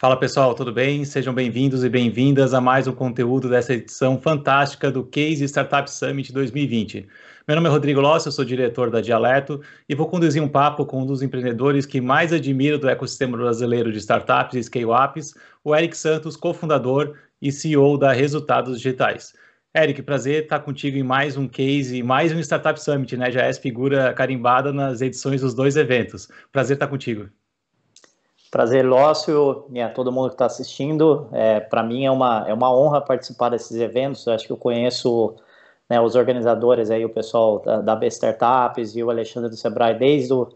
Fala pessoal, tudo bem? Sejam bem-vindos e bem-vindas a mais um conteúdo dessa edição fantástica do Case Startup Summit 2020. Meu nome é Rodrigo Lossi, eu sou diretor da Dialeto e vou conduzir um papo com um dos empreendedores que mais admiro do ecossistema brasileiro de startups e scale-ups, o Eric Santos, cofundador e CEO da Resultados Digitais. Eric, prazer estar contigo em mais um case, mais um Startup Summit, né? Já és figura carimbada nas edições dos dois eventos. Prazer estar contigo. Prazer, Lócio, e a todo mundo que está assistindo. É, Para mim é uma, é uma honra participar desses eventos. Eu acho que eu conheço né, os organizadores aí, o pessoal da, da B Startups e o Alexandre do Sebrae desde o,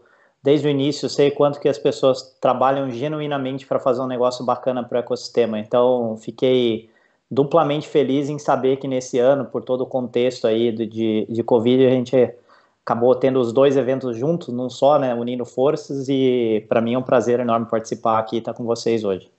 desde o início. Sei quanto que as pessoas trabalham genuinamente para fazer um negócio bacana para o ecossistema. Então, fiquei duplamente feliz em saber que nesse ano, por todo o contexto aí de, de, de Covid, a gente acabou tendo os dois eventos juntos, num só, né, unindo forças, e para mim é um prazer enorme participar aqui e estar com vocês hoje.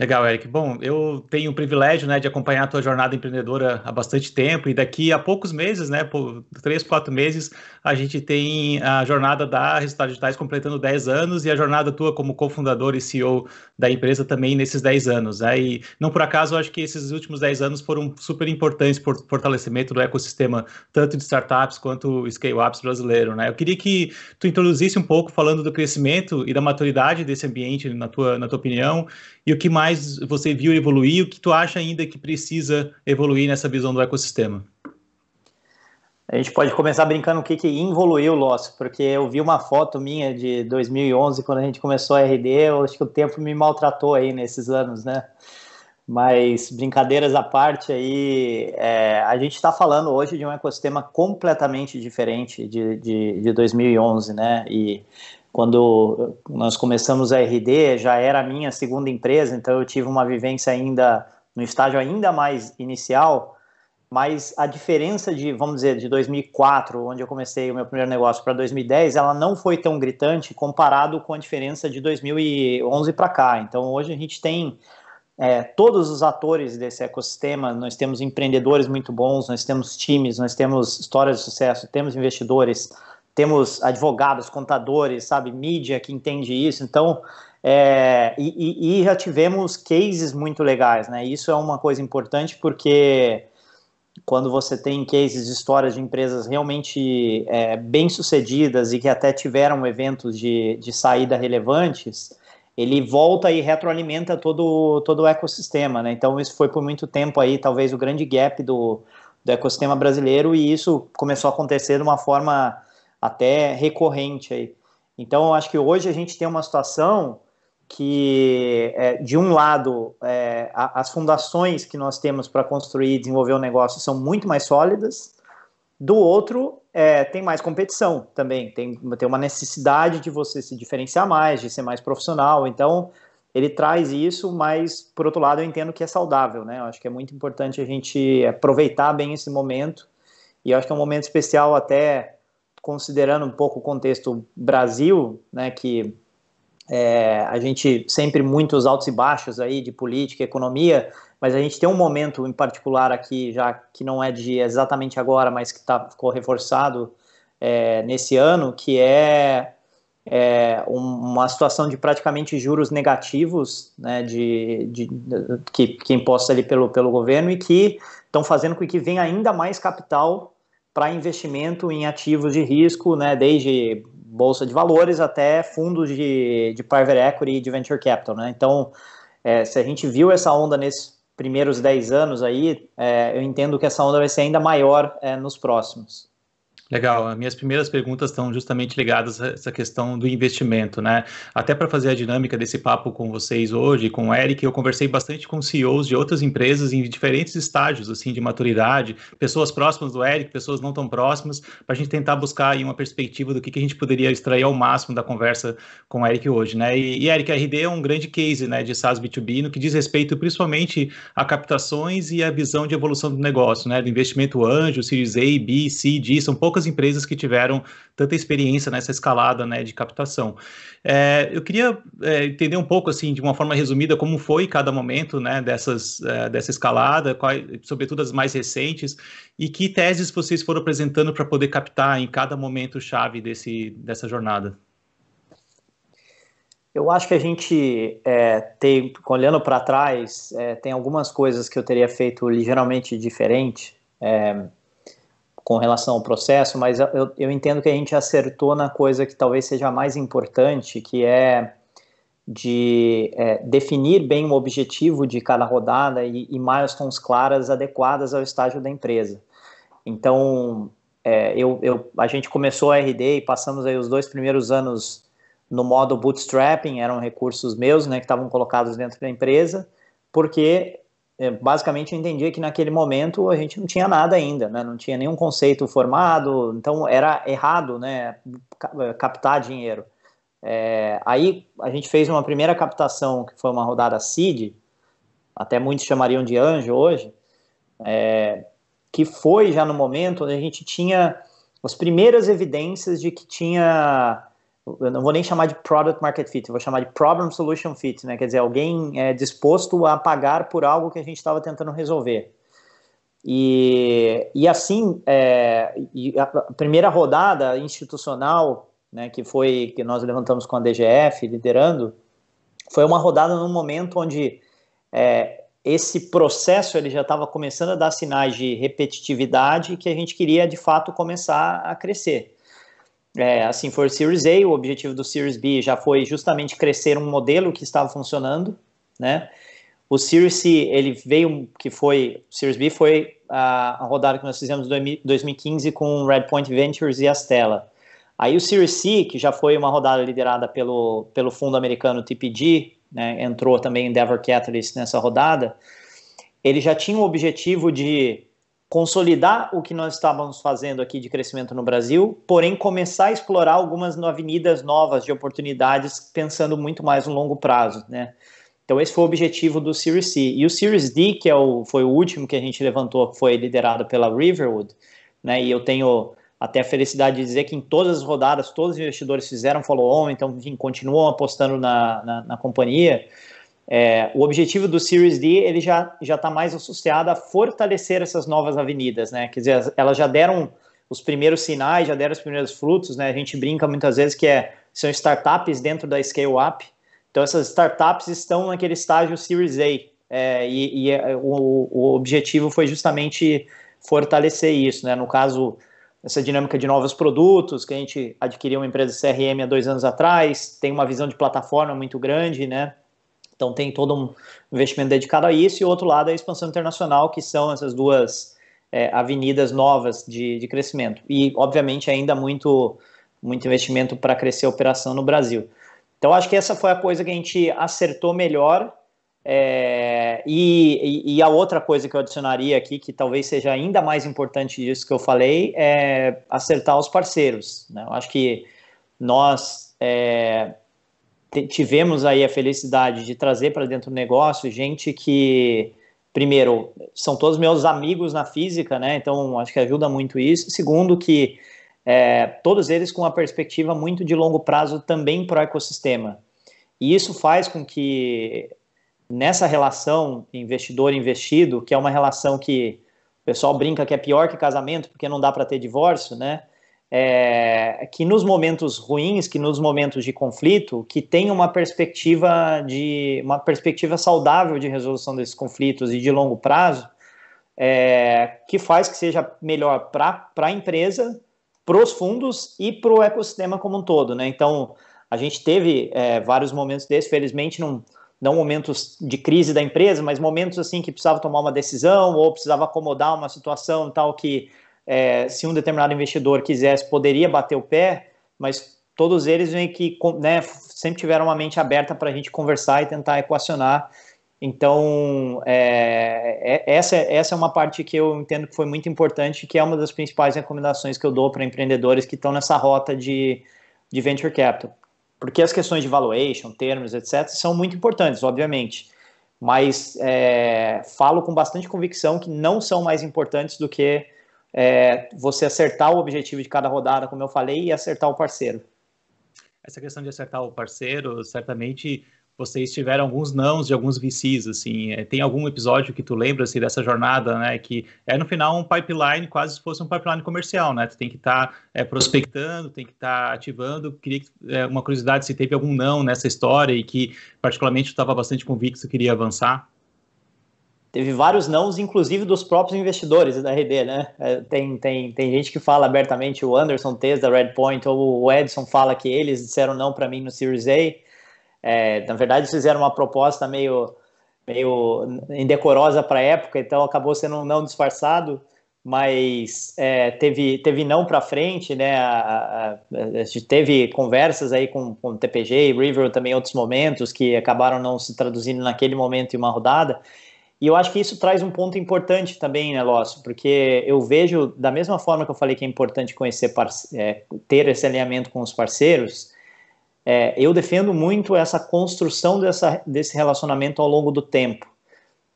Legal, Eric. Bom, eu tenho o privilégio né, de acompanhar a tua jornada empreendedora há bastante tempo e daqui a poucos meses, né, por três, quatro meses, a gente tem a jornada da Resultados Digitais completando 10 anos e a jornada tua como cofundador e CEO da empresa também nesses 10 anos. Né? E não por acaso, eu acho que esses últimos 10 anos foram super importantes para o fortalecimento do ecossistema, tanto de startups quanto scale-ups brasileiro. Né? Eu queria que tu introduzisse um pouco falando do crescimento e da maturidade desse ambiente, na tua, na tua opinião, e o que mais você viu evoluir o que tu acha ainda que precisa evoluir nessa visão do ecossistema? A gente pode começar brincando o que, que evoluiu, Loss, porque eu vi uma foto minha de 2011, quando a gente começou a RD, eu acho que o tempo me maltratou aí nesses anos, né? Mas brincadeiras à parte aí, é, a gente está falando hoje de um ecossistema completamente diferente de, de, de 2011, né? E quando nós começamos a RD, já era a minha segunda empresa, então eu tive uma vivência ainda no estágio ainda mais inicial, mas a diferença de, vamos dizer, de 2004, onde eu comecei o meu primeiro negócio, para 2010, ela não foi tão gritante comparado com a diferença de 2011 para cá. Então hoje a gente tem é, todos os atores desse ecossistema, nós temos empreendedores muito bons, nós temos times, nós temos histórias de sucesso, temos investidores, temos advogados, contadores, sabe, mídia que entende isso. Então, é, e, e, já tivemos cases muito legais, né? Isso é uma coisa importante porque quando você tem cases, histórias de empresas realmente é, bem sucedidas e que até tiveram eventos de, de saída relevantes, ele volta e retroalimenta todo, todo o ecossistema, né? Então isso foi por muito tempo aí talvez o grande gap do, do ecossistema brasileiro e isso começou a acontecer de uma forma até recorrente aí. Então, eu acho que hoje a gente tem uma situação que, é, de um lado, é, a, as fundações que nós temos para construir e desenvolver o um negócio são muito mais sólidas, do outro, é, tem mais competição também, tem, tem uma necessidade de você se diferenciar mais, de ser mais profissional, então ele traz isso, mas por outro lado eu entendo que é saudável, né? Eu acho que é muito importante a gente aproveitar bem esse momento, e eu acho que é um momento especial até considerando um pouco o contexto Brasil, né, que é, a gente sempre muitos altos e baixos aí de política, economia, mas a gente tem um momento em particular aqui, já que não é de exatamente agora, mas que tá, ficou reforçado é, nesse ano, que é, é, uma situação de praticamente juros negativos, né, de, de, de que, que imposta ali pelo, pelo governo e que estão fazendo com que venha ainda mais capital para investimento em ativos de risco, né, desde bolsa de valores até fundos de, de private equity e de venture capital. Né? Então, é, se a gente viu essa onda nesses primeiros 10 anos aí, é, eu entendo que essa onda vai ser ainda maior é, nos próximos. Legal, as minhas primeiras perguntas estão justamente ligadas a essa questão do investimento, né? Até para fazer a dinâmica desse papo com vocês hoje, com o Eric, eu conversei bastante com CEOs de outras empresas em diferentes estágios, assim, de maturidade, pessoas próximas do Eric, pessoas não tão próximas, para a gente tentar buscar aí uma perspectiva do que, que a gente poderia extrair ao máximo da conversa com o Eric hoje, né? E, e Eric, a RD é um grande case, né, de SaaS B2B, no que diz respeito principalmente a captações e a visão de evolução do negócio, né? Do investimento anjo, Series A, B, C, D, são poucas poucas empresas que tiveram tanta experiência nessa escalada né, de captação. É, eu queria é, entender um pouco, assim, de uma forma resumida, como foi cada momento né, dessas, é, dessa escalada, sobretudo as mais recentes, e que teses vocês foram apresentando para poder captar em cada momento chave desse, dessa jornada. Eu acho que a gente é, tem, olhando para trás, é, tem algumas coisas que eu teria feito ligeiramente diferente é, com relação ao processo, mas eu, eu, entendo que a gente acertou na coisa que talvez seja a mais importante, que é de é, definir bem o objetivo de cada rodada e, e milestones claras adequadas ao estágio da empresa. Então, é, eu, eu, a gente começou a RD e passamos aí os dois primeiros anos no modo bootstrapping, eram recursos meus, né, que estavam colocados dentro da empresa, porque basicamente eu entendia que naquele momento a gente não tinha nada ainda, né, não tinha nenhum conceito formado, então era errado, né, captar dinheiro. É, aí a gente fez uma primeira captação, que foi uma rodada seed, até muitos chamariam de anjo hoje, é, que foi já no momento onde a gente tinha as primeiras evidências de que tinha eu não vou nem chamar de product market fit, vou chamar de problem solution fit, né? Quer dizer, alguém é disposto a pagar por algo que a gente estava tentando resolver. E, e assim, é, e a primeira rodada institucional, né, que foi que nós levantamos com a DGF liderando, foi uma rodada num momento onde é, esse processo ele já estava começando a dar sinais de repetitividade que a gente queria de fato começar a crescer. É, assim foi o Series A, o objetivo do Series B já foi justamente crescer um modelo que estava funcionando, né? O Series C, ele veio, que foi, o Series B foi a, a rodada que nós fizemos em 2015 com Redpoint Ventures e Astela. Aí o Series C, que já foi uma rodada liderada pelo, pelo fundo americano TPG, né, entrou também Endeavor Catalyst nessa rodada, ele já tinha o objetivo de consolidar o que nós estávamos fazendo aqui de crescimento no Brasil, porém começar a explorar algumas avenidas novas de oportunidades, pensando muito mais no longo prazo, né? Então esse foi o objetivo do Series C. E o Series D, que é o, foi o último que a gente levantou, foi liderado pela Riverwood, né? E eu tenho até a felicidade de dizer que em todas as rodadas, todos os investidores fizeram follow-on, então enfim, continuam apostando na, na, na companhia. É, o objetivo do Series D ele já já está mais associado a fortalecer essas novas avenidas, né? Quer dizer, elas já deram os primeiros sinais, já deram os primeiros frutos, né? A gente brinca muitas vezes que é, são startups dentro da scale up. Então essas startups estão naquele estágio Series A é, e, e é, o, o objetivo foi justamente fortalecer isso, né? No caso essa dinâmica de novos produtos, que a gente adquiriu uma empresa CRM há dois anos atrás, tem uma visão de plataforma muito grande, né? Então tem todo um investimento dedicado a isso, e o outro lado é a expansão internacional, que são essas duas é, avenidas novas de, de crescimento. E, obviamente, ainda muito, muito investimento para crescer a operação no Brasil. Então, acho que essa foi a coisa que a gente acertou melhor. É, e, e, a outra coisa que eu adicionaria aqui, que talvez seja ainda mais importante disso que eu falei, é acertar os parceiros. Né? Eu acho que nós é, tivemos aí a felicidade de trazer para dentro do negócio gente que, primeiro, são todos meus amigos na física, né? Então acho que ajuda muito isso. Segundo, que é, todos eles com uma perspectiva muito de longo prazo também para o ecossistema. E isso faz com que nessa relação investidor-investido, que é uma relação que o pessoal brinca que é pior que casamento, porque não dá para ter divórcio, né? É, que nos momentos ruins, que nos momentos de conflito, que tenha uma perspectiva de uma perspectiva saudável de resolução desses conflitos e de longo prazo, é, que faz que seja melhor para a empresa, para os fundos e para o ecossistema como um todo, né? Então a gente teve é, vários momentos desses, felizmente não não momentos de crise da empresa, mas momentos assim que precisava tomar uma decisão ou precisava acomodar uma situação tal que é, se um determinado investidor quisesse, poderia bater o pé, mas todos eles vêm que né, sempre tiveram uma mente aberta para a gente conversar e tentar equacionar. Então, é, é, essa, essa é uma parte que eu entendo que foi muito importante, que é uma das principais recomendações que eu dou para empreendedores que estão nessa rota de, de venture capital. Porque as questões de valuation, termos, etc., são muito importantes, obviamente. Mas é, falo com bastante convicção que não são mais importantes do que é, você acertar o objetivo de cada rodada, como eu falei, e acertar o parceiro. Essa questão de acertar o parceiro, certamente vocês tiveram alguns nãos de alguns VCs, assim, é, tem algum episódio que tu lembra, assim, dessa jornada, né, que é no final um pipeline, quase se fosse um pipeline comercial, né, tu tem que estar tá, é, prospectando, tem que estar tá ativando, queria é, uma curiosidade se teve algum não nessa história e que particularmente tu estava bastante convicto que queria avançar. Teve vários nãos, inclusive dos próprios investidores da RD, né? É, tem, tem, tem gente que fala abertamente, o Anderson Tez da Redpoint, ou o Edson fala que eles disseram não para mim no Series A. É, na verdade, fizeram uma proposta meio, meio indecorosa para a época, então acabou sendo um não disfarçado, mas é, teve, teve não para frente, né? A, a, a, gente teve conversas aí com, com TPG e River também em outros momentos que acabaram não se traduzindo naquele momento em uma rodada. E eu acho que isso traz um ponto importante também, né, Lócio? Porque eu vejo, da mesma forma que eu falei que é importante conhecer, é, ter esse alinhamento com os parceiros, é, eu defendo muito essa construção dessa, desse relacionamento ao longo do tempo.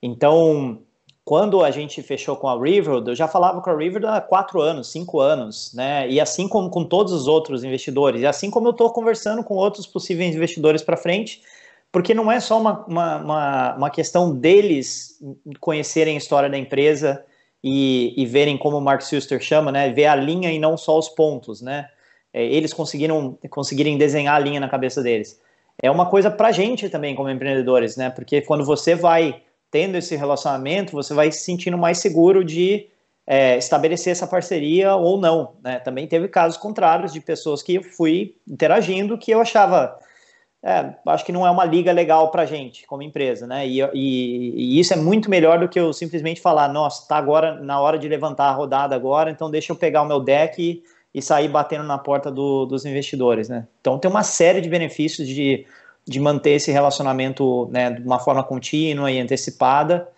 Então, quando a gente fechou com a River, eu já falava com a River há quatro anos, cinco anos, né? E assim como com todos os outros investidores, e assim como eu estou conversando com outros possíveis investidores para frente, porque não é só uma, uma, uma, uma, questão deles conhecerem a história da empresa e, e verem como o Mark Suster chama, né, ver a linha e não só os pontos, né, é, eles conseguiram conseguirem desenhar a linha na cabeça deles. É uma coisa para gente também como empreendedores, né, porque quando você vai tendo esse relacionamento, você vai se sentindo mais seguro de é, estabelecer essa parceria ou não, né, também teve casos contrários de pessoas que eu fui interagindo que eu achava é, acho que não é uma liga legal para gente como empresa, né? E, e, e, isso é muito melhor do que eu simplesmente falar, nossa, está agora na hora de levantar a rodada agora, então deixa eu pegar o meu deck e, e sair batendo na porta do, dos investidores, né? Então tem uma série de benefícios de, de manter esse relacionamento né, de uma forma contínua e antecipada.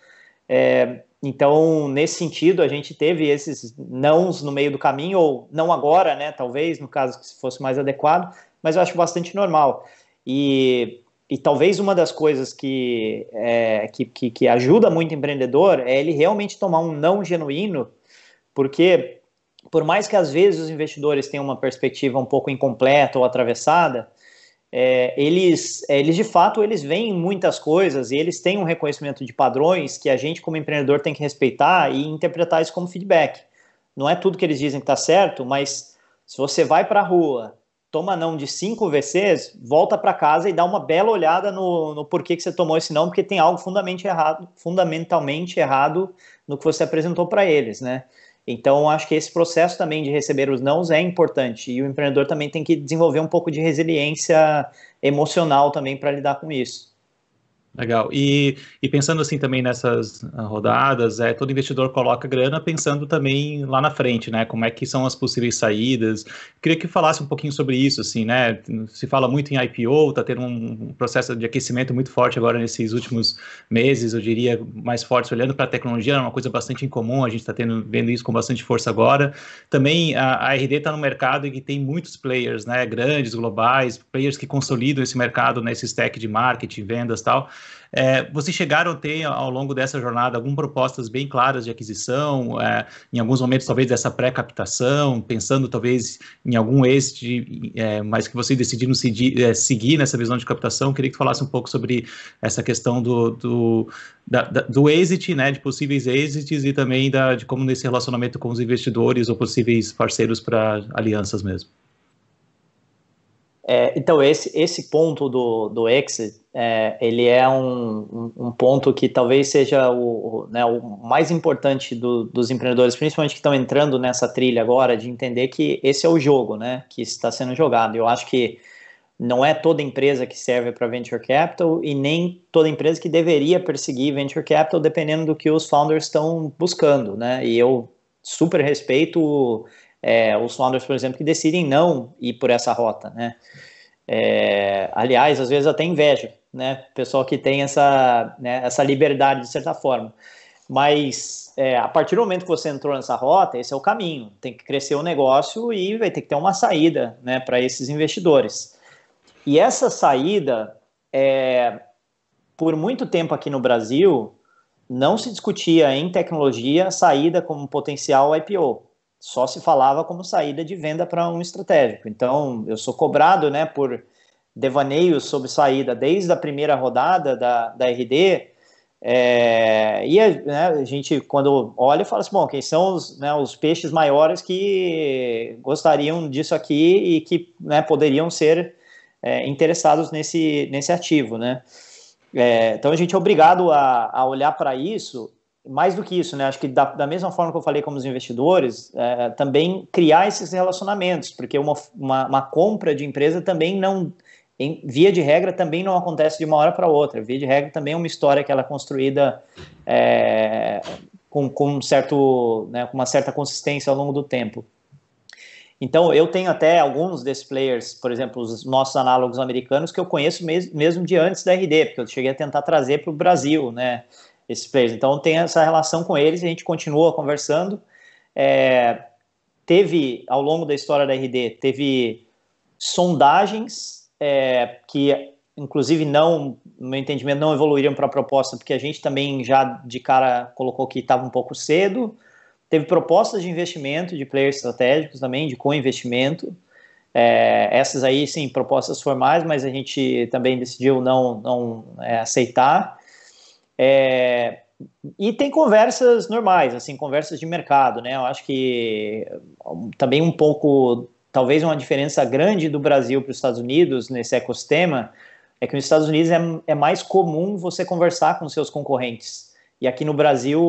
É, então, nesse sentido, a gente teve esses nãos no meio do caminho, ou não agora, né? Talvez, no caso que fosse mais adequado, mas eu acho bastante normal. E, e talvez uma das coisas que, é, que, que, que ajuda muito o empreendedor é ele realmente tomar um não genuíno, porque por mais que às vezes os investidores tenham uma perspectiva um pouco incompleta ou atravessada, é, eles, é, eles de fato eles veem muitas coisas e eles têm um reconhecimento de padrões que a gente como empreendedor tem que respeitar e interpretar isso como feedback. Não é tudo que eles dizem que está certo, mas se você vai para a rua toma não de cinco VCs, volta para casa e dá uma bela olhada no, no porquê que você tomou esse não, porque tem algo fundamentalmente errado, fundamentalmente errado no que você apresentou para eles, né? Então, acho que esse processo também de receber os nãos é importante e o empreendedor também tem que desenvolver um pouco de resiliência emocional também para lidar com isso. Legal. E, e pensando assim também nessas ah, rodadas, é, todo investidor coloca grana pensando também lá na frente, né? Como é que são as possíveis saídas. Queria que falasse um pouquinho sobre isso, assim, né? Se fala muito em IPO, está tendo um processo de aquecimento muito forte agora nesses últimos meses, eu diria mais forte, olhando para a tecnologia, é uma coisa bastante incomum, a gente está vendo isso com bastante força agora. Também a, a RD está no mercado e tem muitos players, né? Grandes, globais, players que consolidam esse mercado nesse stack de marketing, vendas tal. É, vocês chegaram a ter, ao longo dessa jornada, algumas propostas bem claras de aquisição, é, em alguns momentos, talvez, dessa pré-captação, pensando, talvez, em algum exit, é, mas que vocês decidiram seguir, é, seguir nessa visão de captação. Queria que falasse um pouco sobre essa questão do, do, da, da, do exit, né, de possíveis exits e também da, de como nesse relacionamento com os investidores ou possíveis parceiros para alianças mesmo. É, então, esse, esse ponto do, do exit, é, ele é um, um, ponto que talvez seja o, o, né, o mais importante do, dos empreendedores, principalmente que estão entrando nessa trilha agora, de entender que esse é o jogo né, que está sendo jogado. Eu acho que não é toda empresa que serve para venture capital e nem toda empresa que deveria perseguir venture capital, dependendo do que os founders estão buscando. Né? E eu super respeito é, os founders, por exemplo, que decidem não ir por essa rota, né? É, aliás, às vezes até inveja, né? Pessoal que tem essa, né, essa liberdade de certa forma. Mas é, a partir do momento que você entrou nessa rota, esse é o caminho. Tem que crescer o negócio e vai ter que ter uma saída, né, para esses investidores. E essa saída, é, por muito tempo aqui no Brasil, não se discutia em tecnologia saída como potencial IPO só se falava como saída de venda para um estratégico. Então, eu sou cobrado, né, por devaneios sobre saída desde a primeira rodada da, da RD, é, e a, né, a, gente, quando olha, fala assim: bom, quem são os, né, os peixes maiores que gostariam disso aqui e que né, poderiam ser é, interessados nesse, nesse ativo, né? É, então a gente é obrigado a, a olhar para isso, mais do que isso, né? Acho que da, da, mesma forma que eu falei com os investidores, é, também criar esses relacionamentos, porque uma, uma, uma compra de empresa também não em, via de regra, também não acontece de uma hora para outra. Via de regra também é uma história que ela é construída é, com, com, certo, né, com uma certa consistência ao longo do tempo. Então, eu tenho até alguns desses players, por exemplo, os nossos análogos americanos, que eu conheço mes mesmo de antes da RD, porque eu cheguei a tentar trazer para o Brasil, né, esses players. Então, tem essa relação com eles a gente continua conversando. É, teve, ao longo da história da RD, teve sondagens é, que inclusive não, no meu entendimento, não evoluíram para a proposta, porque a gente também já de cara colocou que estava um pouco cedo. Teve propostas de investimento de players estratégicos também, de co-investimento. É, essas aí, sim, propostas formais, mas a gente também decidiu não, não é, aceitar. É, e tem conversas normais, assim, conversas de mercado, né? Eu acho que também um pouco talvez uma diferença grande do Brasil para os Estados Unidos nesse ecossistema é que nos Estados Unidos é, é mais comum você conversar com seus concorrentes. E aqui no Brasil,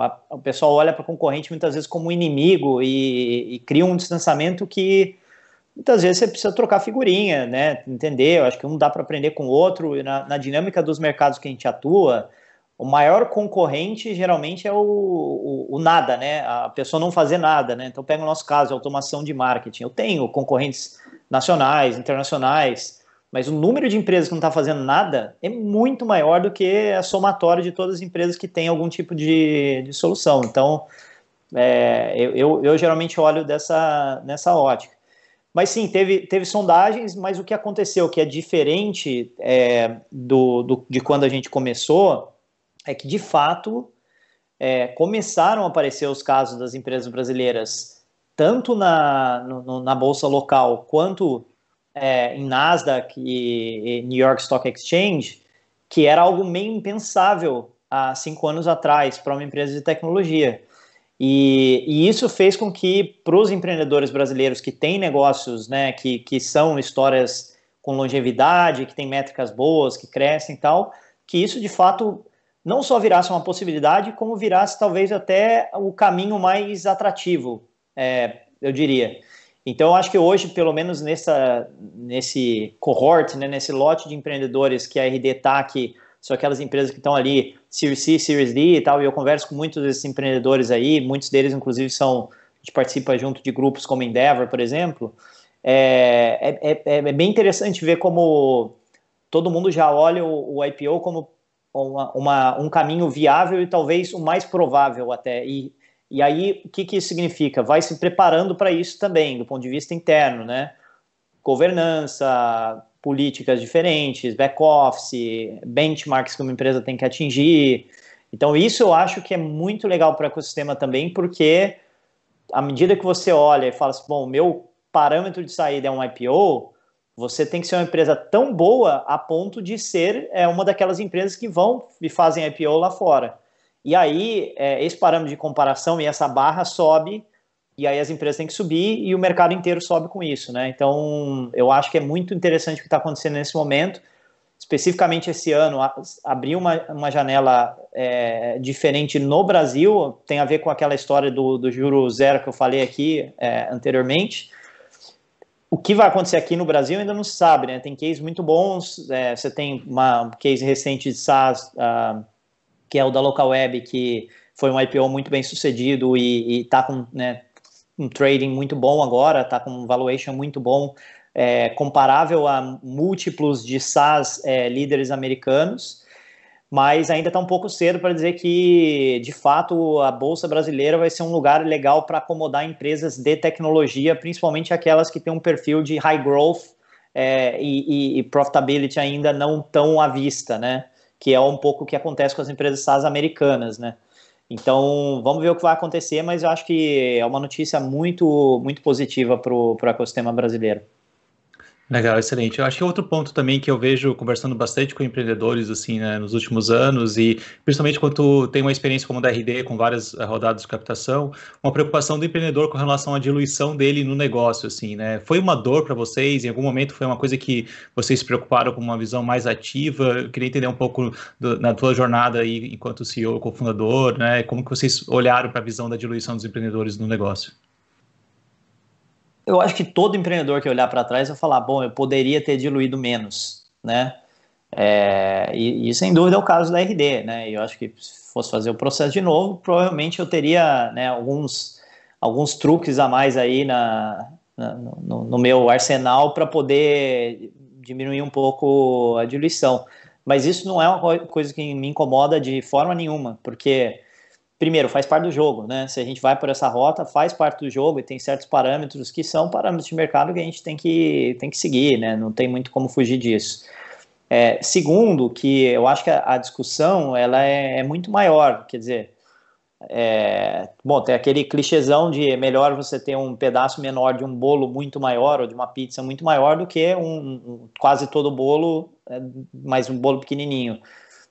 a, o pessoal olha para o concorrente muitas vezes como inimigo e, e, cria um distanciamento que muitas vezes você precisa trocar figurinha, né? Entender, eu acho que um dá para aprender com o outro. Na, na dinâmica dos mercados que a gente atua, o maior concorrente geralmente é o, o, o, nada, né? A pessoa não fazer nada, né? Então, pega o nosso caso, automação de marketing. Eu tenho concorrentes nacionais, internacionais, mas o número de empresas que não está fazendo nada é muito maior do que a somatória de todas as empresas que têm algum tipo de, de solução. Então, é, eu, eu, geralmente olho dessa, nessa ótica. Mas sim, teve, teve sondagens, mas o que aconteceu que é diferente é, do, do, de quando a gente começou é que, de fato, é, começaram a aparecer os casos das empresas brasileiras, tanto na, no, na bolsa local quanto é, em Nasdaq e, New York Stock Exchange, que era algo meio impensável há cinco anos atrás para uma empresa de tecnologia. E, e isso fez com que, para os empreendedores brasileiros que têm negócios, né, que, que são histórias com longevidade, que têm métricas boas, que crescem e tal, que isso de fato não só virasse uma possibilidade, como virasse talvez até o caminho mais atrativo, é, eu diria. Então, acho que hoje, pelo menos nessa, nesse cohort, né, nesse lote de empreendedores que a RD está, que são aquelas empresas que estão ali, Series C, Series D e tal, e eu converso com muitos desses empreendedores aí, muitos deles, inclusive, são, a gente participa junto de grupos como Endeavor, por exemplo, é, é, é, é bem interessante ver como todo mundo já olha o, o IPO como uma, uma, um caminho viável e talvez o mais provável até. E, e aí, o que, que isso significa? Vai se preparando para isso também, do ponto de vista interno, né? Governança, políticas diferentes, back-office, benchmarks que uma empresa tem que atingir. Então, isso eu acho que é muito legal para o ecossistema também, porque à medida que você olha e fala assim, bom, meu parâmetro de saída é um IPO, você tem que ser uma empresa tão boa a ponto de ser é, uma daquelas empresas que vão e fazem IPO lá fora. E aí, é, esse parâmetro de comparação e essa barra sobe, e aí as empresas têm que subir e o mercado inteiro sobe com isso, né? Então, eu acho que é muito interessante o que está acontecendo nesse momento. Especificamente esse ano, abriu uma, uma janela é, diferente no Brasil, tem a ver com aquela história do, do juro zero que eu falei aqui é, anteriormente o que vai acontecer aqui no Brasil ainda não se sabe, né? Tem cases muito bons. É, você tem uma um case recente de SaaS, uh, que é o da Local Web, que foi um IPO muito bem sucedido e está com né, um trading muito bom agora, está com um valuation muito bom, é, comparável a múltiplos de SaaS é, líderes americanos mas ainda está um pouco cedo para dizer que, de fato, a Bolsa Brasileira vai ser um lugar legal para acomodar empresas de tecnologia, principalmente aquelas que têm um perfil de high growth é, e, e, profitability ainda não tão à vista, né? Que é um pouco o que acontece com as empresas SaaS americanas, né? Então, vamos ver o que vai acontecer, mas eu acho que é uma notícia muito, muito positiva para o ecossistema brasileiro. Legal, excelente. Eu acho que outro ponto também que eu vejo conversando bastante com empreendedores assim, né, nos últimos anos e principalmente quando tem uma experiência como da RD com várias eh, rodadas de captação, uma preocupação do empreendedor com relação à diluição dele no negócio, assim, né? Foi uma dor para vocês? Em algum momento foi uma coisa que vocês se preocuparam com uma visão mais ativa? Eu queria entender um pouco do, na tua jornada aí enquanto CEO, cofundador, né? Como que vocês olharam para a visão da diluição dos empreendedores no negócio? Eu acho que todo empreendedor que olhar para trás vai falar, bom, eu poderia ter diluído menos, né? É, e, e, sem dúvida é o caso da RD, né? Eu acho que se fosse fazer o processo de novo, provavelmente eu teria né, alguns, alguns truques a mais aí na, na no, no, meu arsenal para poder diminuir um pouco a diluição. Mas isso não é uma coisa que me incomoda de forma nenhuma, porque primeiro, faz parte do jogo, né? Se a gente vai por essa rota, faz parte do jogo e tem certos parâmetros que são parâmetros de mercado que a gente tem que, tem que seguir, né? Não tem muito como fugir disso. É, segundo, que eu acho que a, a discussão ela é, é, muito maior, quer dizer, é, bom, tem aquele clichêzão de é melhor você ter um pedaço menor de um bolo muito maior ou de uma pizza muito maior do que um, um quase todo bolo, é, mais um bolo pequenininho.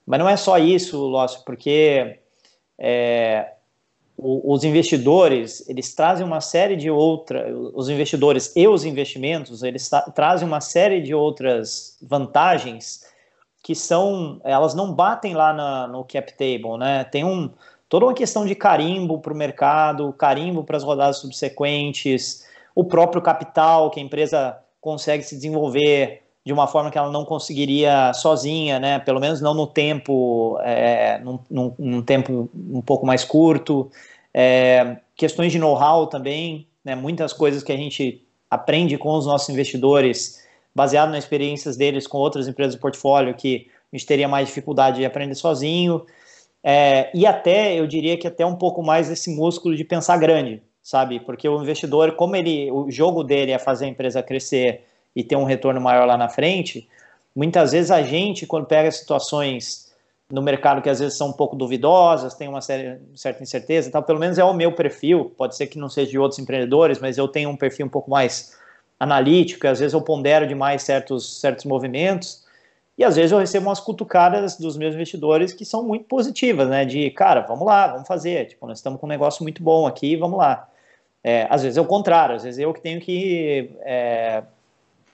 Mas não é só isso, Lócio, porque é, os investidores eles trazem uma série de outras, os investidores e os investimentos eles trazem uma série de outras vantagens que são, elas não batem lá na, no cap table, né? Tem um toda uma questão de carimbo para o mercado, carimbo para as rodadas subsequentes, o próprio capital que a empresa consegue se desenvolver de uma forma que ela não conseguiria sozinha, né? Pelo menos não no tempo, é, num, num, num, tempo um pouco mais curto. É, questões de know-how também, né? Muitas coisas que a gente aprende com os nossos investidores, baseado nas experiências deles com outras empresas do portfólio, que a gente teria mais dificuldade de aprender sozinho. É, e até, eu diria que até um pouco mais esse músculo de pensar grande, sabe? Porque o investidor, como ele, o jogo dele é fazer a empresa crescer e ter um retorno maior lá na frente, muitas vezes a gente, quando pega situações no mercado que às vezes são um pouco duvidosas, tem uma série, certa incerteza, então pelo menos é o meu perfil, pode ser que não seja de outros empreendedores, mas eu tenho um perfil um pouco mais analítico, às vezes eu pondero demais certos, certos movimentos, e às vezes eu recebo umas cutucadas dos meus investidores que são muito positivas, né? De, cara, vamos lá, vamos fazer. Tipo, nós estamos com um negócio muito bom aqui, vamos lá. É, às vezes é o contrário, às vezes eu que tenho que é,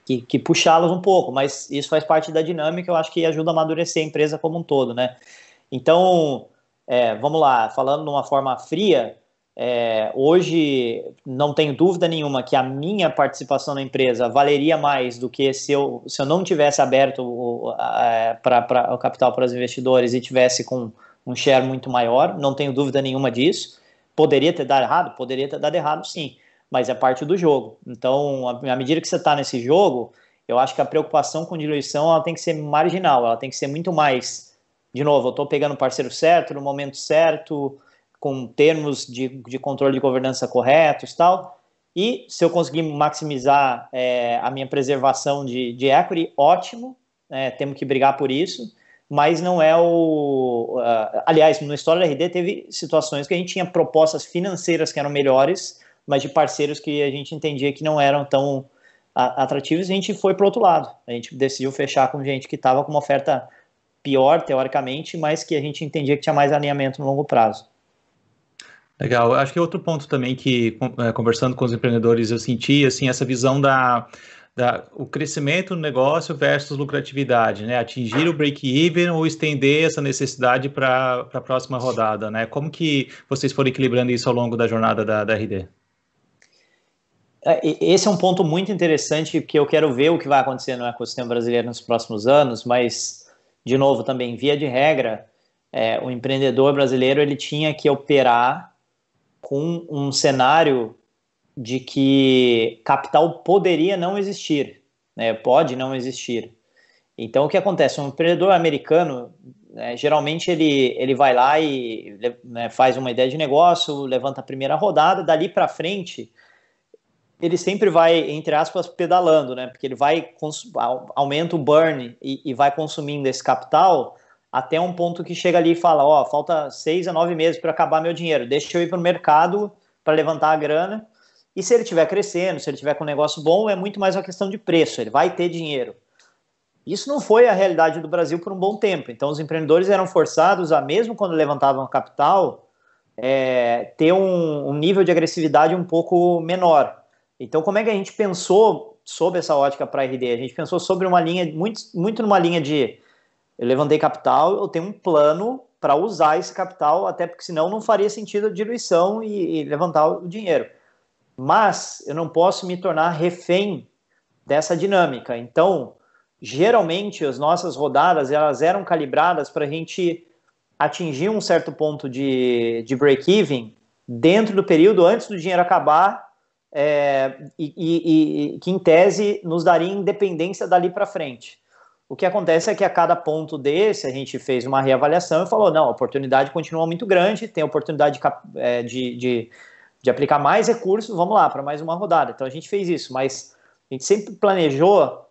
que, que puxá-los um pouco, mas isso faz parte da dinâmica, eu acho que ajuda a amadurecer a empresa como um todo, né? Então, é, vamos lá, falando de uma forma fria, é, hoje não tenho dúvida nenhuma que a minha participação na empresa valeria mais do que se eu, se eu não tivesse aberto o, para o capital para os investidores e tivesse com um share muito maior, não tenho dúvida nenhuma disso. Poderia ter dado errado? Poderia ter dado errado, sim mas é parte do jogo. Então, à medida que você está nesse jogo, eu acho que a preocupação com diluição ela tem que ser marginal, ela tem que ser muito mais. De novo, eu estou pegando o parceiro certo, no momento certo, com termos de, de controle de governança corretos e tal. E se eu conseguir maximizar é, a minha preservação de, de equity, ótimo, é, temos que brigar por isso, mas não é o. Uh, aliás, no história da RD teve situações que a gente tinha propostas financeiras que eram melhores mas de parceiros que a gente entendia que não eram tão atrativos, a gente foi para outro lado. A gente decidiu fechar com gente que estava com uma oferta pior, teoricamente, mas que a gente entendia que tinha mais alinhamento no longo prazo. Legal. Acho que outro ponto também que, é, conversando com os empreendedores, eu senti, assim, essa visão da, da o crescimento do negócio versus lucratividade, né? Atingir o break-even ou estender essa necessidade para a próxima rodada, né? Como que vocês foram equilibrando isso ao longo da jornada da, da RD? É, esse é um ponto muito interessante que eu quero ver o que vai acontecer no ecossistema brasileiro nos próximos anos, mas, de novo, também, via de regra, é, o empreendedor brasileiro ele tinha que operar com um cenário de que capital poderia não existir, né, pode não existir. Então, o que acontece? Um empreendedor americano, né, geralmente, ele, ele vai lá e né, faz uma ideia de negócio, levanta a primeira rodada, dali para frente ele sempre vai, entre aspas, pedalando, né? Porque ele vai aumenta o burn e, e, vai consumindo esse capital até um ponto que chega ali e fala, ó, oh, falta seis a nove meses para acabar meu dinheiro, deixa eu ir para o mercado para levantar a grana E se ele estiver crescendo, se ele estiver com um negócio bom, é muito mais uma questão de preço, ele vai ter dinheiro. Isso não foi a realidade do Brasil por um bom tempo. Então, os empreendedores eram forçados a, mesmo quando levantavam capital, é, ter um, um, nível de agressividade um pouco menor. Então, como é que a gente pensou sobre essa ótica para a RD? A gente pensou sobre uma linha, muito, muito numa linha de eu levantei capital, eu tenho um plano para usar esse capital, até porque senão não faria sentido a diluição e, e levantar o dinheiro. Mas eu não posso me tornar refém dessa dinâmica. Então, geralmente as nossas rodadas elas eram calibradas para a gente atingir um certo ponto de, de break-even dentro do período antes do dinheiro acabar é, e, e, e, que em tese nos daria independência dali para frente. O que acontece é que a cada ponto desse a gente fez uma reavaliação e falou: não, a oportunidade continua muito grande, tem oportunidade de, é, de, de, de aplicar mais recursos, vamos lá, para mais uma rodada. Então a gente fez isso, mas a gente sempre planejou,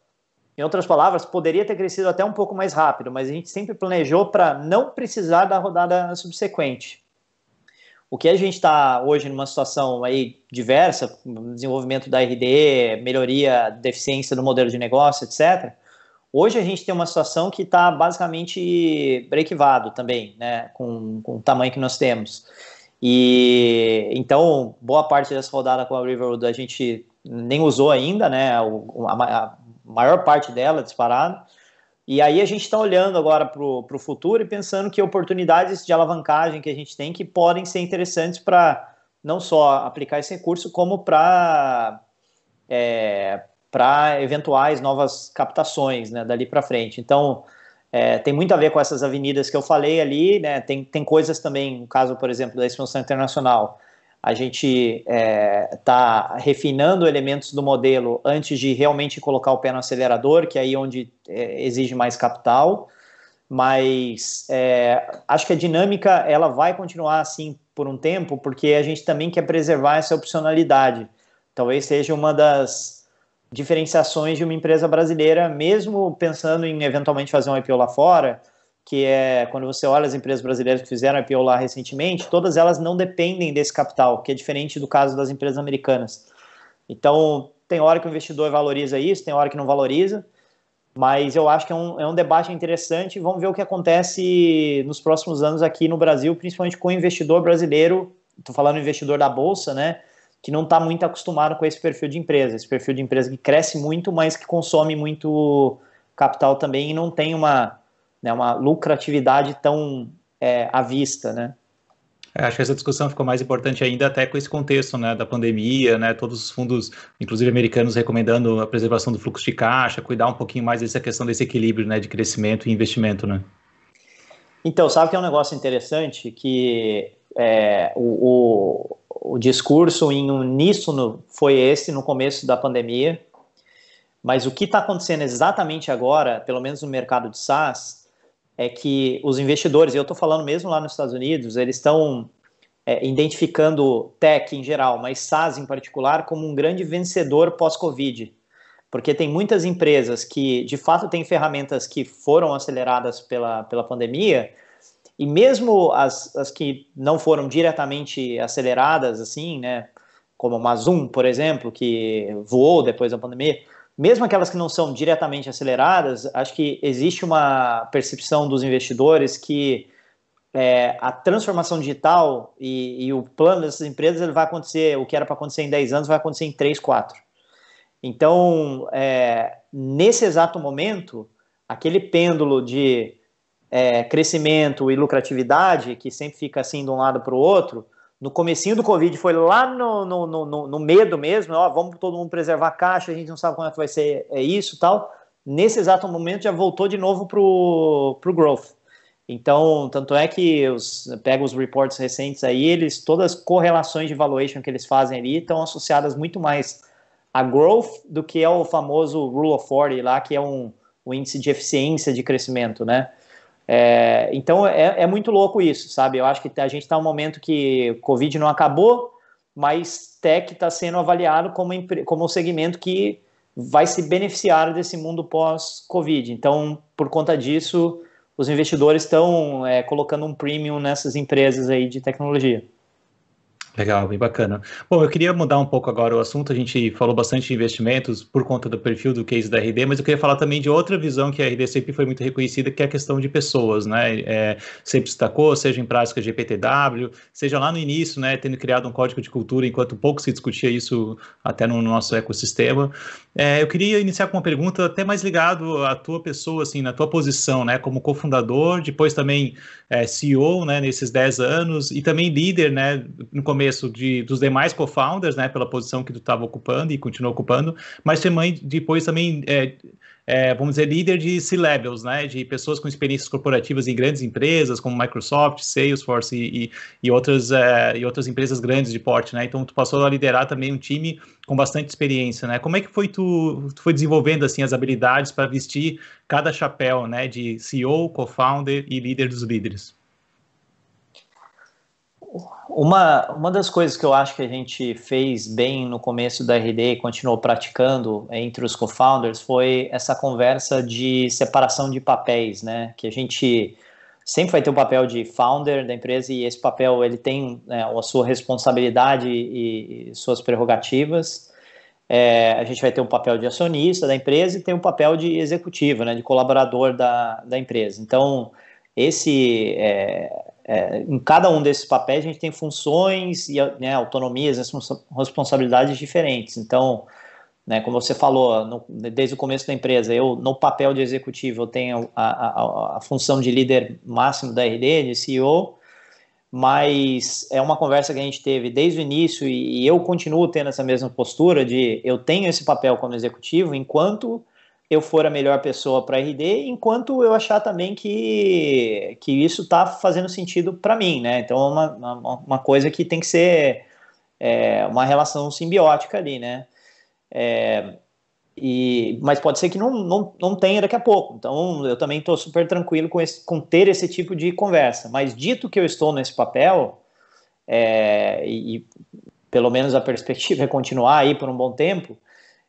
em outras palavras, poderia ter crescido até um pouco mais rápido, mas a gente sempre planejou para não precisar da rodada subsequente. O que a gente está hoje numa situação aí diversa, desenvolvimento da RD, melhoria da eficiência do modelo de negócio, etc Hoje a gente tem uma situação que está basicamente brequivado também, né, com, com o tamanho que nós temos. E então, boa parte dessa rodada com a Riverwood a gente nem usou ainda, né, a, a maior parte dela disparado. E aí a gente está olhando agora para o futuro e pensando que oportunidades de alavancagem que a gente tem que podem ser interessantes para não só aplicar esse recurso, como para é, para eventuais novas captações né, dali para frente. Então, é, tem muito a ver com essas avenidas que eu falei ali, né, tem, tem coisas também, no caso, por exemplo, da expansão internacional, a gente está é, tá refinando elementos do modelo antes de realmente colocar o pé no acelerador, que é aí onde é, exige mais capital, mas é, acho que a dinâmica ela vai continuar assim por um tempo, porque a gente também quer preservar essa opcionalidade. Talvez seja uma das diferenciações de uma empresa brasileira, mesmo pensando em eventualmente fazer um IPO lá fora, que é quando você olha as empresas brasileiras que fizeram IPO lá recentemente, todas elas não dependem desse capital, que é diferente do caso das empresas americanas. Então, tem hora que o investidor valoriza isso, tem hora que não valoriza, mas eu acho que é um, é um debate interessante. Vamos ver o que acontece nos próximos anos aqui no Brasil, principalmente com o investidor brasileiro. Estou falando investidor da Bolsa, né? que não está muito acostumado com esse perfil de empresa, esse perfil de empresa que cresce muito, mas que consome muito capital também e não tem uma, né, uma lucratividade tão é, à vista, né? É, acho que essa discussão ficou mais importante ainda até com esse contexto né, da pandemia, né, todos os fundos, inclusive americanos, recomendando a preservação do fluxo de caixa, cuidar um pouquinho mais dessa questão desse equilíbrio né, de crescimento e investimento. Né? Então, sabe que é um negócio interessante que é, o, o discurso em uníssono foi esse no começo da pandemia, mas o que está acontecendo exatamente agora, pelo menos no mercado de SaaS, é que os investidores, e eu estou falando mesmo lá nos Estados Unidos, eles estão é, identificando tech em geral, mas SaaS em particular, como um grande vencedor pós-Covid. Porque tem muitas empresas que, de fato, têm ferramentas que foram aceleradas pela, pela pandemia, e mesmo as, as que não foram diretamente aceleradas, assim, né, como a Zoom, por exemplo, que voou depois da pandemia, mesmo aquelas que não são diretamente aceleradas, acho que existe uma percepção dos investidores que é, a transformação digital e, e, o plano dessas empresas ele vai acontecer, o que era para acontecer em 10 anos vai acontecer em 3, 4. Então, é, nesse exato momento, aquele pêndulo de é, crescimento e lucratividade, que sempre fica assim de um lado para o outro, no comecinho do Covid foi lá no, no, no, no, medo mesmo, ó, vamos todo mundo preservar a caixa, a gente não sabe como é que vai ser é isso tal. Nesse exato momento já voltou de novo para o growth. Então, tanto é que os, pega os reports recentes aí, eles, todas as correlações de valuation que eles fazem ali estão associadas muito mais a growth do que ao famoso Rule of 40 lá, que é um, um índice de eficiência de crescimento, né? É, então é, é, muito louco isso, sabe? Eu acho que a gente está num momento que o Covid não acabou, mas tech está sendo avaliado como, como um segmento que vai se beneficiar desse mundo pós-Covid. Então, por conta disso, os investidores estão é, colocando um premium nessas empresas aí de tecnologia. Legal, bem bacana. Bom, eu queria mudar um pouco agora o assunto. A gente falou bastante de investimentos por conta do perfil do case da RD, mas eu queria falar também de outra visão que a RD sempre foi muito reconhecida, que é a questão de pessoas, né? É, sempre destacou, seja em prática GPTW, seja lá no início, né, tendo criado um código de cultura, enquanto pouco se discutia isso até no nosso ecossistema. É, eu queria iniciar com uma pergunta até mais ligado à tua pessoa, assim, na tua posição, né, como cofundador, depois também é, CEO, né, nesses 10 anos, e também líder, né, no começo de, dos demais co-founders, né, pela posição que tu estava ocupando e continua ocupando, mas também, depois também é, é, vamos dizer, líder de C-levels, né, de pessoas com experiências corporativas em grandes empresas, como Microsoft, Salesforce e, e, e outras, é, e outras empresas grandes de porte, né, então tu passou a liderar também um time com bastante experiência, né, como é que foi tu, tu foi desenvolvendo, assim, as habilidades para vestir cada chapéu, né, de CEO, co-founder e líder dos líderes? Uma, uma das coisas que eu acho que a gente fez bem no começo da RD e continuou praticando entre os co-founders foi essa conversa de separação de papéis, né? Que a gente sempre vai ter o papel de founder da empresa e esse papel ele tem né, a sua responsabilidade e, e suas prerrogativas. É, a gente vai ter um papel de acionista da empresa e tem um papel de executivo, né, de colaborador da, da empresa. Então, esse é, é, em cada um desses papéis a gente tem funções e né, autonomias, responsabilidades diferentes. Então, né, como você falou, no, desde o começo da empresa, eu no papel de executivo eu tenho a, a, a, função de líder máximo da RD, de CEO, mas é uma conversa que a gente teve desde o início e, e eu continuo tendo essa mesma postura de eu tenho esse papel como executivo enquanto eu for a melhor pessoa para RD, enquanto eu achar também que, que isso está fazendo sentido para mim, né? Então, é uma, uma, uma, coisa que tem que ser é, uma relação simbiótica ali, né? É, e, mas pode ser que não, não, não tenha daqui a pouco. Então, eu também estou super tranquilo com, esse, com ter esse tipo de conversa. Mas dito que eu estou nesse papel, é, e, e pelo menos a perspectiva é continuar aí por um bom tempo,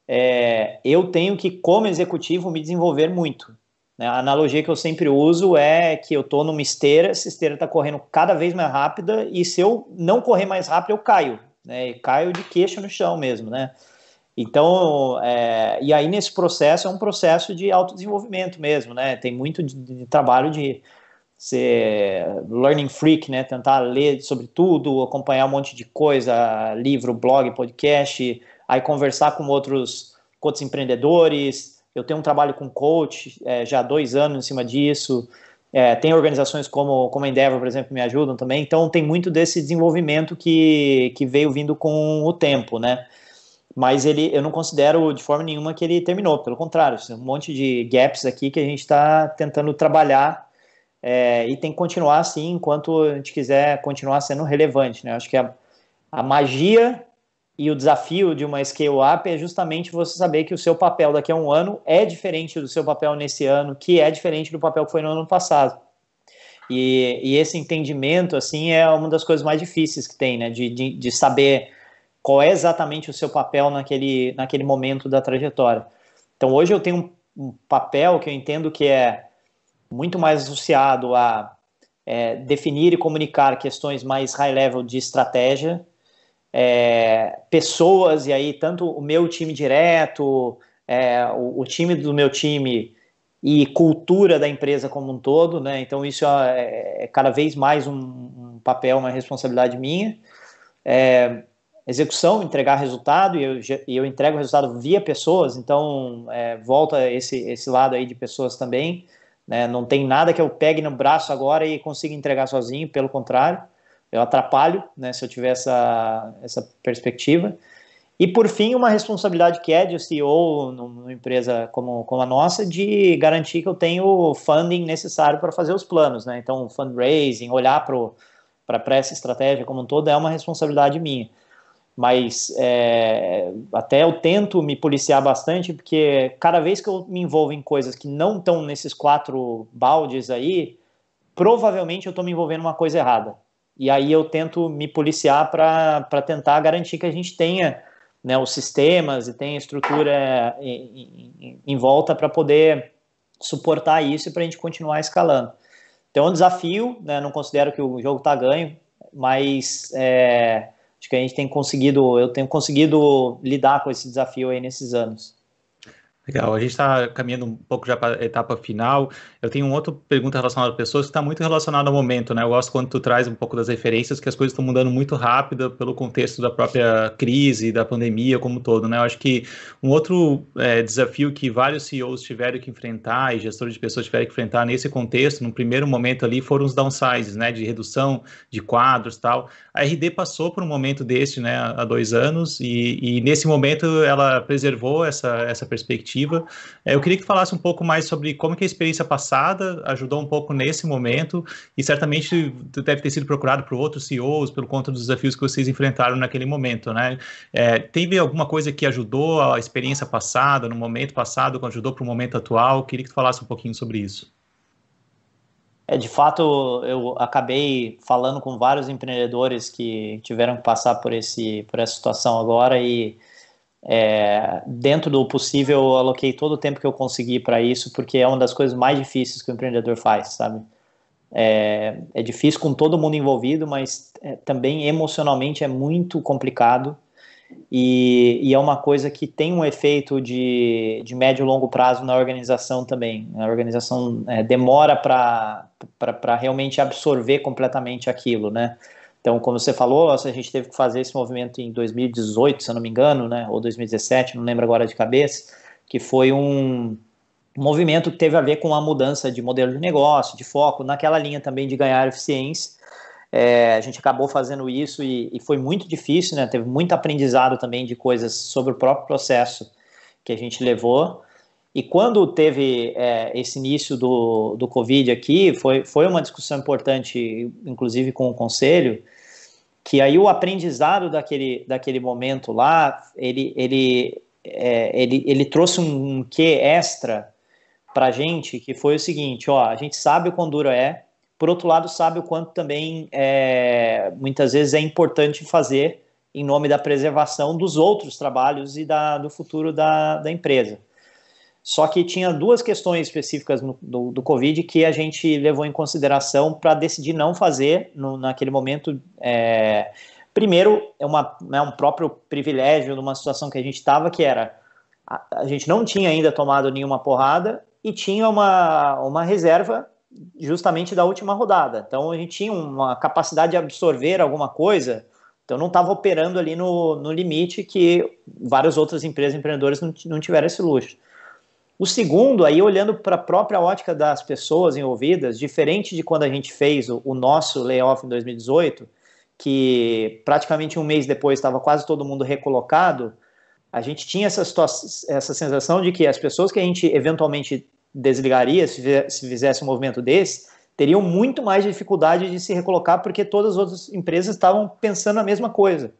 é, eu tenho que, como executivo, me desenvolver muito. Né? A analogia que eu sempre uso é que eu estou numa esteira, essa esteira está correndo cada vez mais rápida, e se eu não correr mais rápido, eu caio. Né? E caio de queixo no chão mesmo, né? Então, é, e aí nesse processo é um processo de autodesenvolvimento mesmo, né? Tem muito de, de trabalho de ser learning freak, né? Tentar ler sobre tudo, acompanhar um monte de coisa, livro, blog, podcast, aí conversar com outros, com outros empreendedores. Eu tenho um trabalho com coach é, já há dois anos em cima disso. É, tem organizações como, como a Endeavor, por exemplo, que me ajudam também. Então, tem muito desse desenvolvimento que, que veio vindo com o tempo, né? Mas ele, eu não considero de forma nenhuma que ele terminou. Pelo contrário, tem um monte de gaps aqui que a gente está tentando trabalhar é, e tem que continuar assim enquanto a gente quiser continuar sendo relevante, né? Acho que a, a magia e o desafio de uma scale-up é justamente você saber que o seu papel daqui a um ano é diferente do seu papel nesse ano, que é diferente do papel que foi no ano passado. E, e esse entendimento, assim, é uma das coisas mais difíceis que tem, né? De, de, de, saber qual é exatamente o seu papel naquele, naquele momento da trajetória. Então, hoje eu tenho um, um papel que eu entendo que é muito mais associado a é, definir e comunicar questões mais high level de estratégia, é, pessoas, e aí tanto o meu time direto, é, o, o, time do meu time e cultura da empresa como um todo, né? Então isso é, é cada vez mais um, um, papel, uma responsabilidade minha. É, execução, entregar resultado, e eu, e eu entrego resultado via pessoas, então é, volta esse, esse lado aí de pessoas também. Né? Não tem nada que eu pegue no braço agora e consiga entregar sozinho, pelo contrário eu atrapalho, né, se eu tiver essa, essa perspectiva. E por fim, uma responsabilidade que é de CEO numa empresa como, como a nossa, de garantir que eu tenho o funding necessário para fazer os planos, né? Então, fundraising, olhar para essa estratégia como um todo é uma responsabilidade minha. Mas é, até eu tento me policiar bastante, porque cada vez que eu me envolvo em coisas que não estão nesses quatro baldes aí, provavelmente eu estou me envolvendo em uma coisa errada. E aí eu tento me policiar para tentar garantir que a gente tenha né, os sistemas e tenha estrutura em, em, em volta para poder suportar isso e para a gente continuar escalando. Então é um desafio, né, não considero que o jogo está ganho, mas é, acho que a gente tem conseguido, eu tenho conseguido lidar com esse desafio aí nesses anos. Legal, a gente está caminhando um pouco já para a etapa final. Eu tenho uma outra pergunta relacionada a pessoas que está muito relacionada ao momento, né? Eu gosto quando tu traz um pouco das referências, que as coisas estão mudando muito rápido pelo contexto da própria crise, da pandemia como todo, né? Eu acho que um outro é, desafio que vários CEOs tiveram que enfrentar e gestores de pessoas tiveram que enfrentar nesse contexto, no primeiro momento ali, foram os downsizes, né? De redução de quadros tal. A RD passou por um momento desse, né? Há dois anos e, e nesse momento ela preservou essa, essa perspectiva É, eu queria que falasse um pouco mais sobre como que a experiência passada ajudou um pouco nesse momento e certamente deve ter sido procurado por outros CEOs, pelo conta dos desafios que vocês enfrentaram naquele momento, né? É, teve alguma coisa que ajudou a experiência passada, no momento passado, que ajudou para o momento atual? Eu queria que tu falasse um pouquinho sobre isso. É, de fato, eu acabei falando com vários empreendedores que tiveram que passar por, esse, por essa situação agora e é, dentro do possível, eu aloquei todo o tempo que eu consegui para isso, porque é uma das coisas mais difíceis que o empreendedor faz, sabe? É, é difícil com todo mundo envolvido, mas é, também emocionalmente é muito complicado e, e, é uma coisa que tem um efeito de, de médio e longo prazo na organização também. A organização é, demora para realmente absorver completamente aquilo, né? Então, como você falou, a gente teve que fazer esse movimento em 2018, se eu não me engano, né, ou 2017, não lembro agora de cabeça, que foi um movimento que teve a ver com a mudança de modelo de negócio, de foco, naquela linha também de ganhar eficiência. É, a gente acabou fazendo isso e, e, foi muito difícil, né? Teve muito aprendizado também de coisas sobre o próprio processo que a gente levou. E quando teve é, esse início do, do Covid aqui, foi, foi uma discussão importante, inclusive com o conselho, que aí o aprendizado daquele, daquele momento lá, ele, ele, é, ele, ele trouxe um, quê extra para a gente, que foi o seguinte, ó, a gente sabe o quão duro é, por outro lado sabe o quanto também é, muitas vezes é importante fazer em nome da preservação dos outros trabalhos e da, do futuro da, da empresa. Só que tinha duas questões específicas no, do, do, Covid que a gente levou em consideração para decidir não fazer no, naquele momento. É, primeiro, é, uma, é um próprio privilégio numa situação que a gente estava, que era a, a, gente não tinha ainda tomado nenhuma porrada e tinha uma, uma reserva justamente da última rodada. Então a gente tinha uma capacidade de absorver alguma coisa. Então não estava operando ali no, no limite que várias outras empresas empreendedoras não, não tiveram esse luxo. O segundo, aí olhando para a própria ótica das pessoas envolvidas, diferente de quando a gente fez o, o nosso layoff em 2018, que praticamente um mês depois estava quase todo mundo recolocado, a gente tinha essa, essa sensação de que as pessoas que a gente eventualmente desligaria se, se fizesse um movimento desse, teriam muito mais dificuldade de se recolocar porque todas as outras empresas estavam pensando a mesma coisa.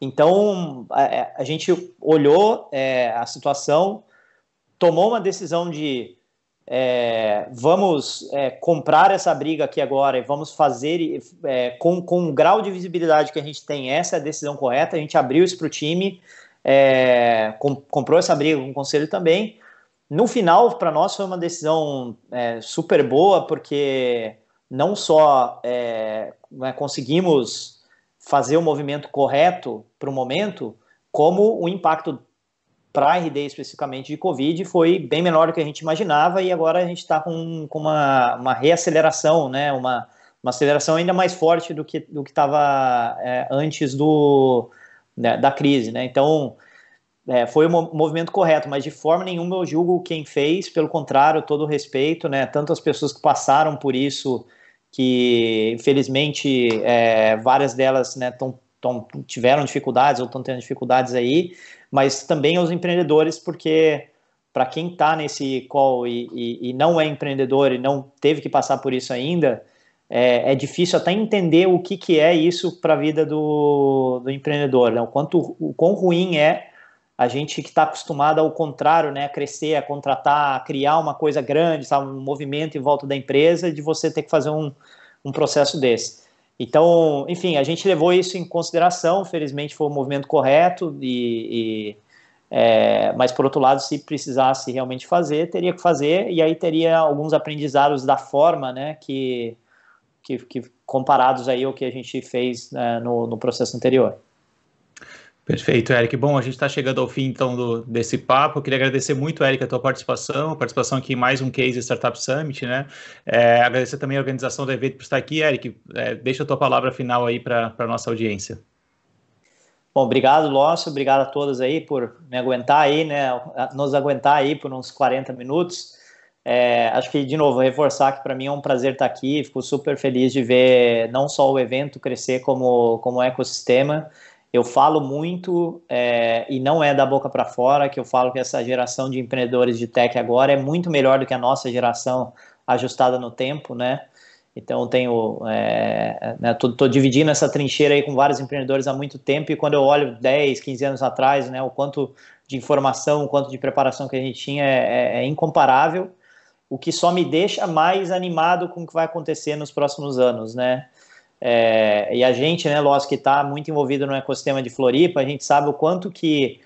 Então, a, a gente olhou é, a situação, tomou uma decisão de é, vamos é, comprar essa briga aqui agora e vamos fazer é, com, com o grau de visibilidade que a gente tem, essa é a decisão correta. A gente abriu isso para o time, é, com, comprou essa briga com o conselho também. No final, para nós foi uma decisão é, super boa, porque não só é, né, conseguimos fazer o movimento correto para o momento, como o impacto para RD especificamente de Covid foi bem menor do que a gente imaginava e agora a gente está com, com uma, uma reaceleração, né? uma, uma aceleração ainda mais forte do que do estava é, antes do, né, da crise. Né? Então, é, foi um movimento correto, mas de forma nenhuma eu julgo quem fez, pelo contrário, todo o respeito, né? tanto as pessoas que passaram por isso, que infelizmente é, várias delas né, tão, tiveram dificuldades ou estão tendo dificuldades aí, mas também aos empreendedores, porque para quem está nesse call e, e, e, não é empreendedor e não teve que passar por isso ainda, é, é difícil até entender o que, que é isso para a vida do, do empreendedor, né? o, quanto, o quão ruim é a gente que está acostumado ao contrário, né, a crescer, a contratar, a criar uma coisa grande, sabe, um movimento em volta da empresa, de você ter que fazer um, um processo desse. Então, enfim, a gente levou isso em consideração, felizmente foi o movimento correto, e, e é, mas por outro lado, se precisasse realmente fazer, teria que fazer, e aí teria alguns aprendizados da forma né, que, que, que comparados aí ao que a gente fez né, no, no processo anterior. Perfeito, Eric. Bom, a gente está chegando ao fim então do, desse papo. Eu queria agradecer muito, Eric, a tua participação, a participação aqui em mais um Case Startup Summit, né? É, agradecer também a organização do evento por estar aqui, Eric. É, deixa a tua palavra final aí para a nossa audiência. Bom, obrigado, Lócio. Obrigado a todos aí por me aguentar aí, né? Nos aguentar aí por uns 40 minutos. É, acho que, de novo, reforçar que para mim é um prazer estar aqui. Fico super feliz de ver não só o evento crescer como, como ecossistema eu falo muito, é, e não é da boca para fora, que eu falo que essa geração de empreendedores de tech agora é muito melhor do que a nossa geração ajustada no tempo, né? Então, tenho, é, né, tô, tô, dividindo essa trincheira aí com vários empreendedores há muito tempo, e quando eu olho 10, 15 anos atrás, né, o quanto de informação, o quanto de preparação que a gente tinha é, é, é incomparável, o que só me deixa mais animado com o que vai acontecer nos próximos anos, né? É, e a gente, né, lógico que está muito envolvido no ecossistema de Floripa, a gente sabe o quanto que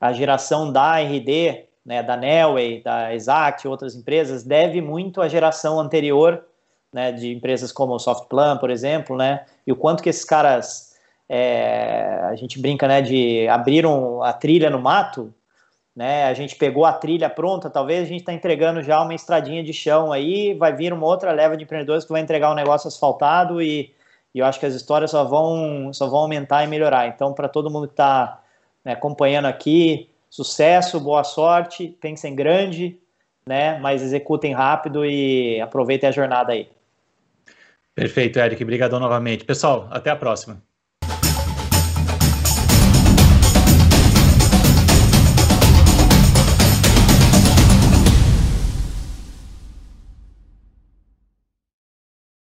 a geração da RD, né, da Nelway, da Exact e outras empresas, deve muito à geração anterior, né, de empresas como o Softplan, por exemplo, né, e o quanto que esses caras, é, a gente brinca, né, de abriram a trilha no mato, né, a gente pegou a trilha pronta, talvez a gente está entregando já uma estradinha de chão aí, vai vir uma outra leva de empreendedores que vai entregar um negócio asfaltado e e eu acho que as histórias só vão, só vão aumentar e melhorar. Então, para todo mundo que está né, acompanhando aqui, sucesso, boa sorte, pensem grande, né, mas executem rápido e aproveitem a jornada aí. Perfeito, Eric. Obrigadão novamente. Pessoal, até a próxima.